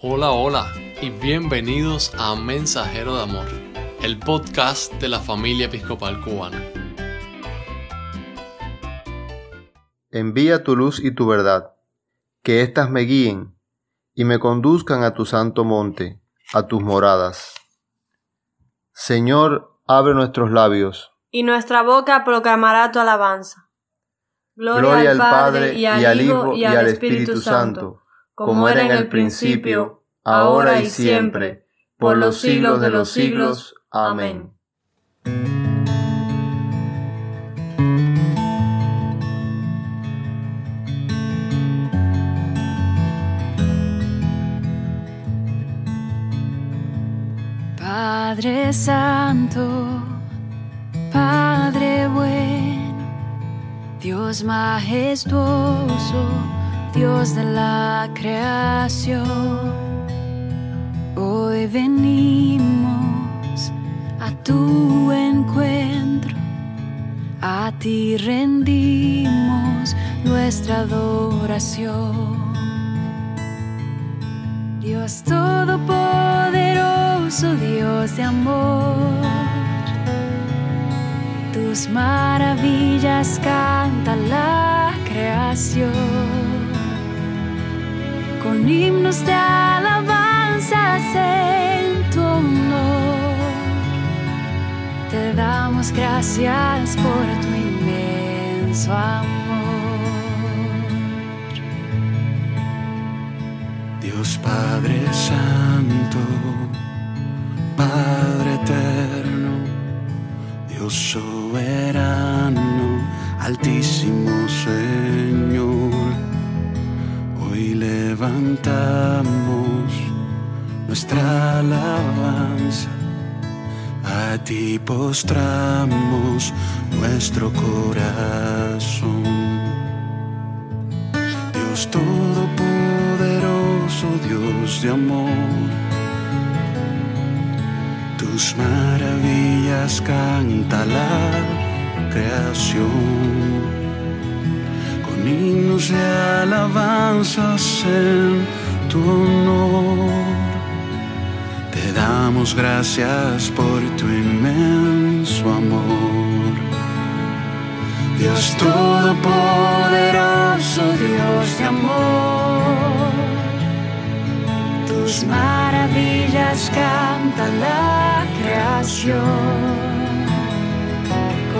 Hola, hola y bienvenidos a Mensajero de Amor, el podcast de la familia episcopal cubana. Envía tu luz y tu verdad, que éstas me guíen y me conduzcan a tu santo monte, a tus moradas. Señor, abre nuestros labios. Y nuestra boca proclamará tu alabanza. Gloria, al Padre y al Hijo y al Espíritu Santo, como era en el principio, ahora y siempre, por los siglos de los siglos. Amén. Padre Santo, Padre bueno, Dios majestuoso, Dios de la creación, hoy venimos a tu encuentro, a ti rendimos nuestra adoración. Dios Todopoderoso, Dios de amor, tus maravillas canta la creación, con himnos de alabanzas en tu honor. Te damos gracias por tu inmenso amor. Dios Padre Santo, Padre Eterno, Dios soberano, Altísimo Señor, hoy levantamos nuestra alabanza, a ti postramos nuestro corazón. Dios Todopoderoso, Dios de amor, tus maravillas canta la creación, himnos de alabanzas en tu honor. Te damos gracias por tu inmenso amor. Dios Todopoderoso, Dios de amor, tus maravillas canta la creación,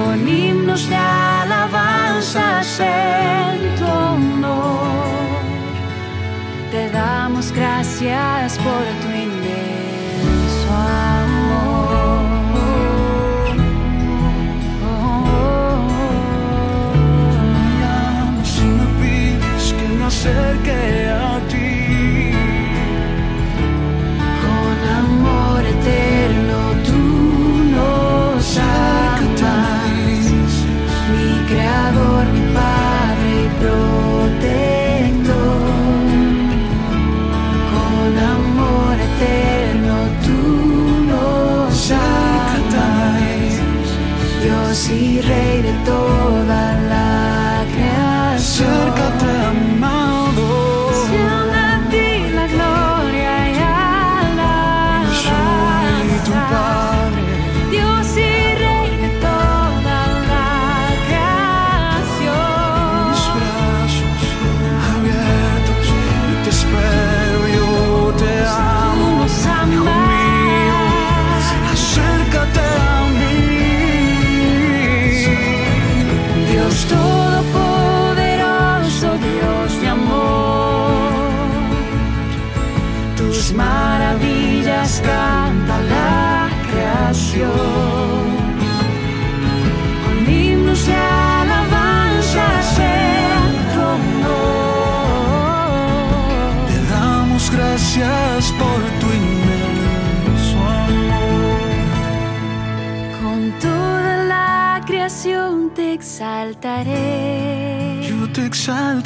con himnos de alabanzas en tu honor. Te damos gracias por tu inmenso amor. Si me pides que me acerque a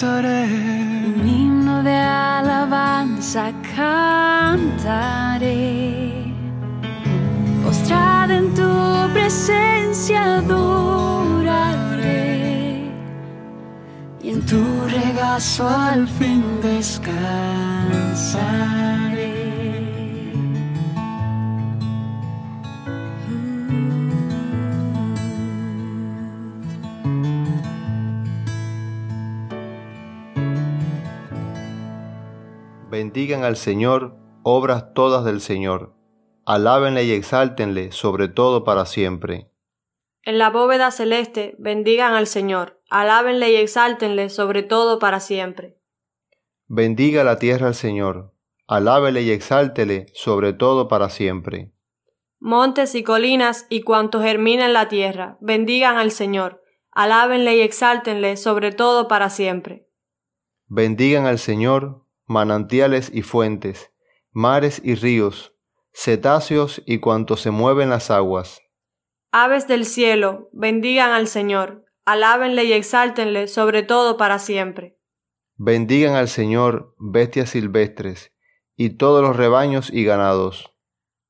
exaltaré. Un himno de alabanza cantaré. Postrada en tu presencia adoraré. Y en tu regazo al fin descansaré. Bendigan al Señor, obras todas del Señor. Alábenle y exáltenle, sobre todo para siempre. En la bóveda celeste, bendigan al Señor, alábenle y exáltenle, sobre todo para siempre. Bendiga la tierra al Señor, alábele y exáltele, sobre todo para siempre. Montes y colinas y cuanto germina en la tierra, bendigan al Señor, alábenle y exáltenle, sobre todo para siempre. Bendigan al Señor, manantiales y fuentes, mares y ríos, cetáceos y cuanto se mueven las aguas. Aves del cielo, bendigan al Señor, alábenle y exáltenle, sobre todo para siempre. Bendigan al Señor, bestias silvestres, y todos los rebaños y ganados.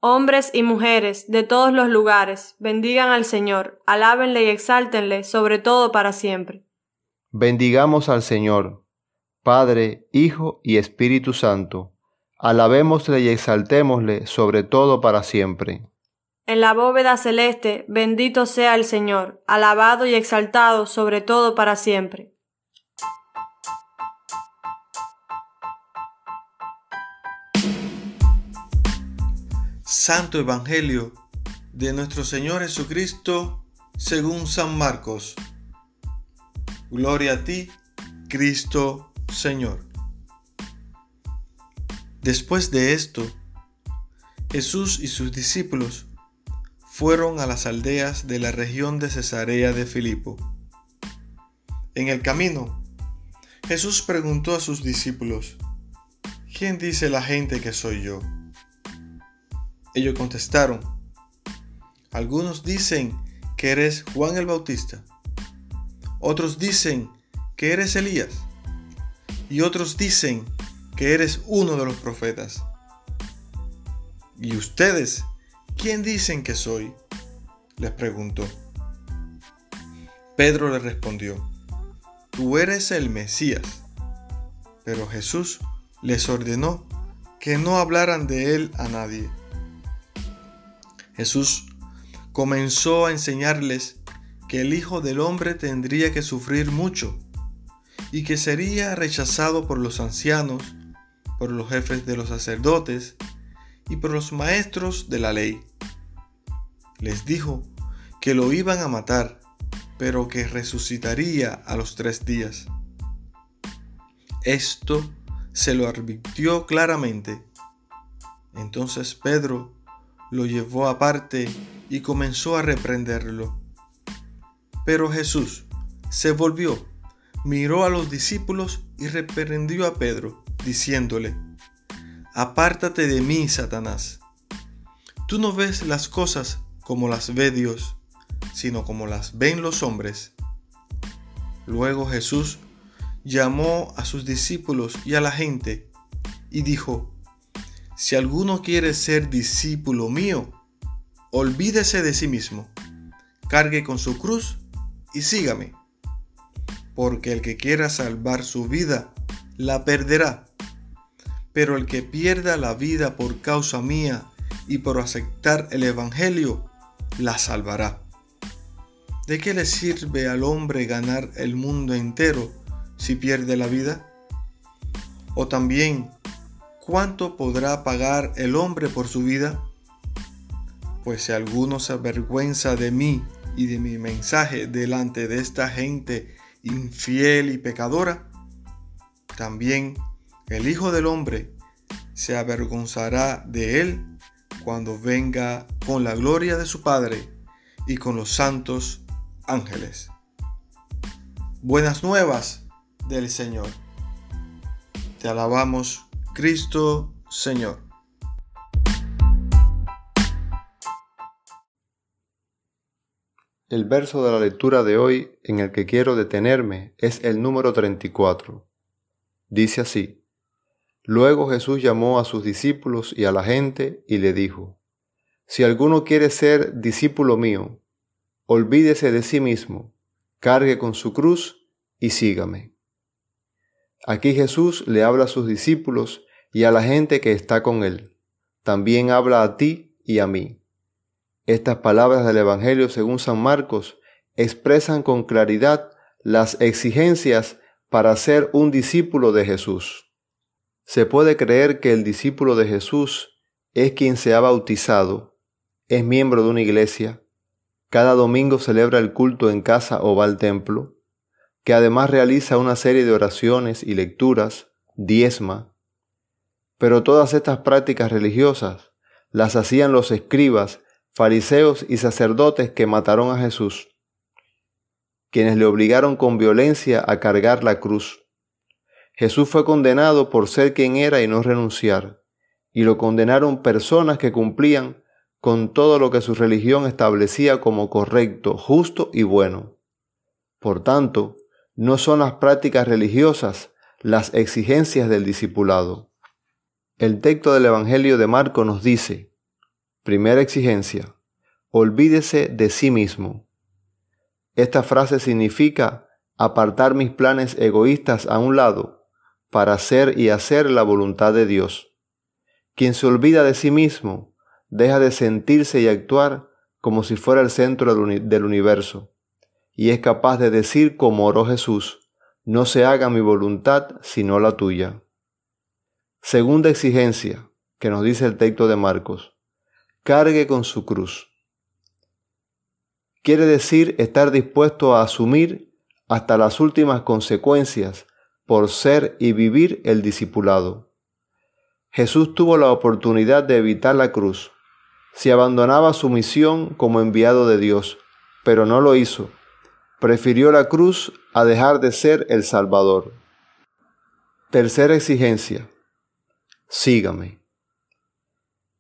Hombres y mujeres de todos los lugares, bendigan al Señor, alábenle y exáltenle, sobre todo para siempre. Bendigamos al Señor, Padre, Hijo y Espíritu Santo. Alabémosle y exaltémosle, sobre todo para siempre. En la bóveda celeste, bendito sea el Señor, alabado y exaltado, sobre todo para siempre. Santo Evangelio de nuestro Señor Jesucristo según San Marcos. Gloria a ti, Cristo Señor. Después de esto, Jesús y sus discípulos fueron a las aldeas de la región de Cesarea de Filipo. En el camino, Jesús preguntó a sus discípulos, ¿quién dice la gente que soy yo? Ellos contestaron, algunos dicen que eres Juan el Bautista, otros dicen que eres Elías y otros dicen que eres uno de los profetas. ¿Y ustedes quién dicen que soy? les preguntó. Pedro le respondió, tú eres el Mesías. Pero Jesús les ordenó que no hablaran de él a nadie. Jesús comenzó a enseñarles que el Hijo del Hombre tendría que sufrir mucho y que sería rechazado por los ancianos, por los jefes de los sacerdotes y por los maestros de la ley. Les dijo que lo iban a matar, pero que resucitaría a los tres días. Esto se lo advirtió claramente. Entonces Pedro lo llevó aparte y comenzó a reprenderlo. Pero Jesús se volvió, miró a los discípulos y reprendió a Pedro, diciéndole, Apártate de mí, Satanás. Tú no ves las cosas como las ve Dios, sino como las ven los hombres. Luego Jesús llamó a sus discípulos y a la gente y dijo, si alguno quiere ser discípulo mío, olvídese de sí mismo, cargue con su cruz y sígame. Porque el que quiera salvar su vida, la perderá. Pero el que pierda la vida por causa mía y por aceptar el Evangelio, la salvará. ¿De qué le sirve al hombre ganar el mundo entero si pierde la vida? O también ¿cuánto podrá pagar el hombre por su vida? Pues si alguno se avergüenza de mí y de mi mensaje delante de esta gente infiel y pecadora, también el Hijo del Hombre se avergonzará de él cuando venga con la gloria de su Padre y con los santos ángeles. Buenas nuevas del Señor. Te alabamos Cristo Señor. El verso de la lectura de hoy en el que quiero detenerme es el número 34. Dice así, Luego Jesús llamó a sus discípulos y a la gente y le dijo, Si alguno quiere ser discípulo mío, olvídese de sí mismo, cargue con su cruz y sígame. Aquí Jesús le habla a sus discípulos y a la gente que está con él. También habla a ti y a mí. Estas palabras del Evangelio según San Marcos expresan con claridad las exigencias para ser un discípulo de Jesús. Se puede creer que el discípulo de Jesús es quien se ha bautizado, es miembro de una iglesia, cada domingo celebra el culto en casa o va al templo, que además realiza una serie de oraciones y lecturas, diezma. Pero todas estas prácticas religiosas las hacían los escribas, fariseos y sacerdotes que mataron a Jesús, quienes le obligaron con violencia a cargar la cruz. Jesús fue condenado por ser quien era y no renunciar, y lo condenaron personas que cumplían con todo lo que su religión establecía como correcto, justo y bueno. Por tanto, no son las prácticas religiosas las exigencias del discipulado. El texto del Evangelio de Marco nos dice, primera exigencia, olvídese de sí mismo. Esta frase significa apartar mis planes egoístas a un lado para hacer y hacer la voluntad de Dios. Quien se olvida de sí mismo deja de sentirse y actuar como si fuera el centro del universo, y es capaz de decir como oró Jesús, no se haga mi voluntad sino la tuya. Segunda exigencia que nos dice el texto de Marcos, cargue con su cruz. Quiere decir estar dispuesto a asumir hasta las últimas consecuencias por ser y vivir el discipulado. Jesús tuvo la oportunidad de evitar la cruz, si abandonaba su misión como enviado de Dios, pero no lo hizo. Prefirió la cruz a dejar de ser el Salvador. Tercera exigencia. Sígame.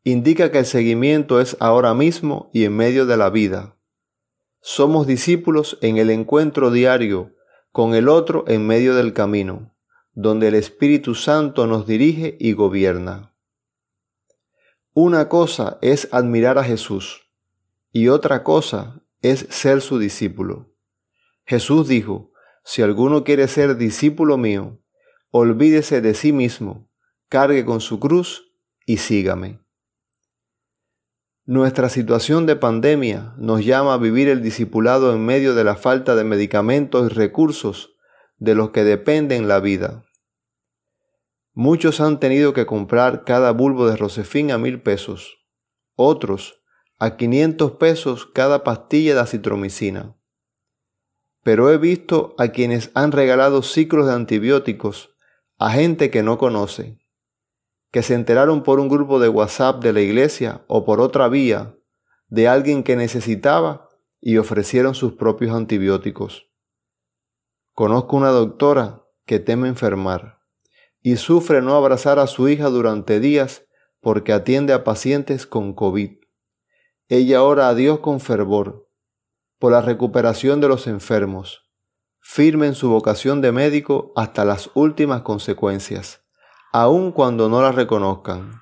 Indica que el seguimiento es ahora mismo y en medio de la vida. Somos discípulos en el encuentro diario con el otro en medio del camino, donde el Espíritu Santo nos dirige y gobierna. Una cosa es admirar a Jesús y otra cosa es ser su discípulo. Jesús dijo, si alguno quiere ser discípulo mío, olvídese de sí mismo, cargue con su cruz y sígame. Nuestra situación de pandemia nos llama a vivir el discipulado en medio de la falta de medicamentos y recursos de los que dependen la vida. Muchos han tenido que comprar cada bulbo de Rosefín a mil pesos, otros a 500 pesos cada pastilla de acitromicina. Pero he visto a quienes han regalado ciclos de antibióticos a gente que no conoce que se enteraron por un grupo de WhatsApp de la iglesia o por otra vía de alguien que necesitaba y ofrecieron sus propios antibióticos. Conozco una doctora que teme enfermar y sufre no abrazar a su hija durante días porque atiende a pacientes con COVID. Ella ora a Dios con fervor por la recuperación de los enfermos, firme en su vocación de médico hasta las últimas consecuencias aun cuando no la reconozcan.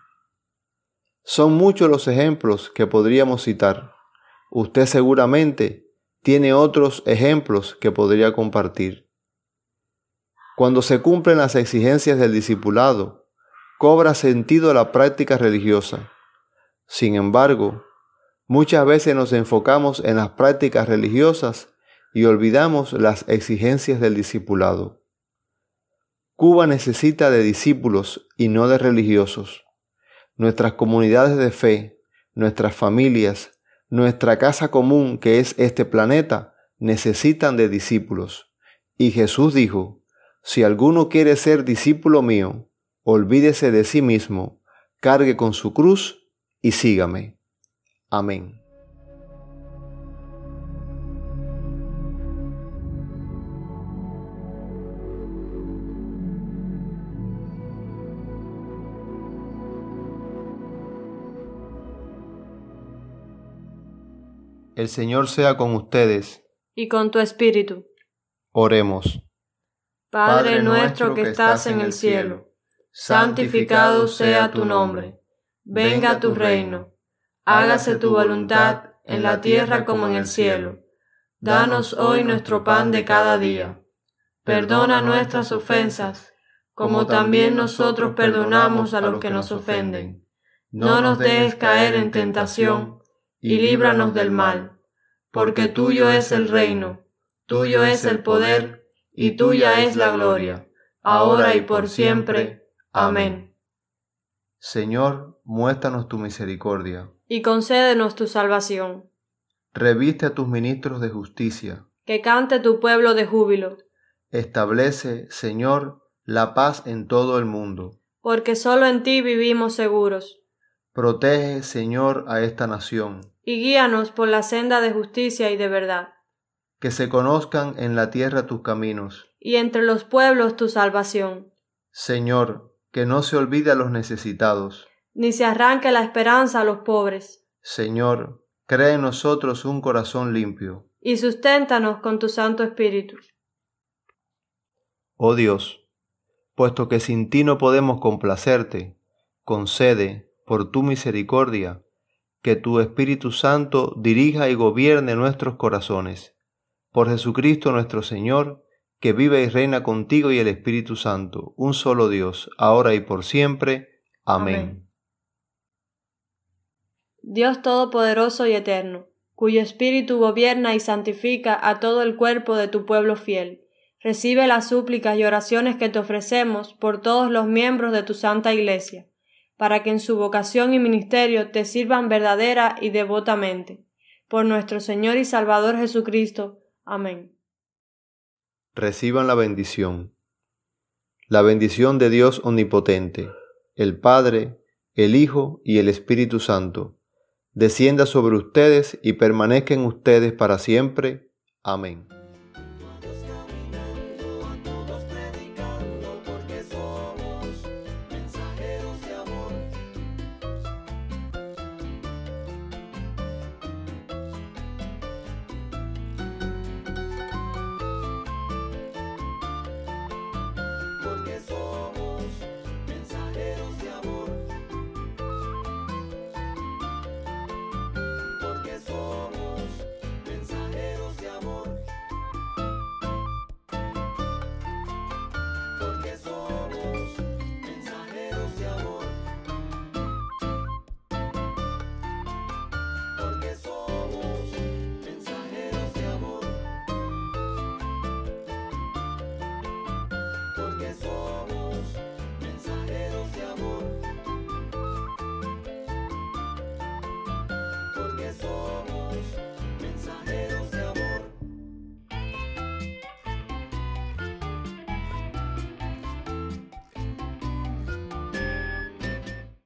Son muchos los ejemplos que podríamos citar. Usted seguramente tiene otros ejemplos que podría compartir. Cuando se cumplen las exigencias del discipulado, cobra sentido la práctica religiosa. Sin embargo, muchas veces nos enfocamos en las prácticas religiosas y olvidamos las exigencias del discipulado. Cuba necesita de discípulos y no de religiosos. Nuestras comunidades de fe, nuestras familias, nuestra casa común que es este planeta, necesitan de discípulos. Y Jesús dijo, si alguno quiere ser discípulo mío, olvídese de sí mismo, cargue con su cruz y sígame. Amén. El Señor sea con ustedes. y con tu espíritu. Oremos. Padre nuestro que estás en el cielo, santificado sea tu nombre. Venga tu reino. Hágase tu voluntad en la tierra como en el cielo. Danos hoy nuestro pan de cada día. Perdona nuestras ofensas, como también nosotros perdonamos a los que nos ofenden. No nos dejes caer en tentación y líbranos del mal, porque tuyo es el reino, tuyo es el poder, y tuya es la gloria, ahora y por siempre. Amén. Señor, muéstranos tu misericordia. Y concédenos tu salvación. Reviste a tus ministros de justicia. Que cante tu pueblo de júbilo. Establece, Señor, la paz en todo el mundo. Porque solo en ti vivimos seguros. Protege, Señor, a esta nación. Y guíanos por la senda de justicia y de verdad. Que se conozcan en la tierra tus caminos. Y entre los pueblos tu salvación. Señor, que no se olvide a los necesitados. Ni se arranque la esperanza a los pobres. Señor, crea en nosotros un corazón limpio. Y susténtanos con tu Santo Espíritu. Oh Dios, puesto que sin ti no podemos complacerte, concede, por tu misericordia, que tu Espíritu Santo dirija y gobierne nuestros corazones. Por Jesucristo nuestro Señor, que vive y reina contigo y el Espíritu Santo, un solo Dios, ahora y por siempre. Amén. Dios Todopoderoso y Eterno, cuyo Espíritu gobierna y santifica a todo el cuerpo de tu pueblo fiel, recibe las súplicas y oraciones que te ofrecemos por todos los miembros de tu Santa Iglesia, para que en su vocación y ministerio te sirvan verdadera y devotamente. Por nuestro Señor y Salvador Jesucristo. Amén. Reciban la bendición. La bendición de Dios Omnipotente, el Padre, el Hijo y el Espíritu Santo, descienda sobre ustedes y permanezca en ustedes para siempre. Amén.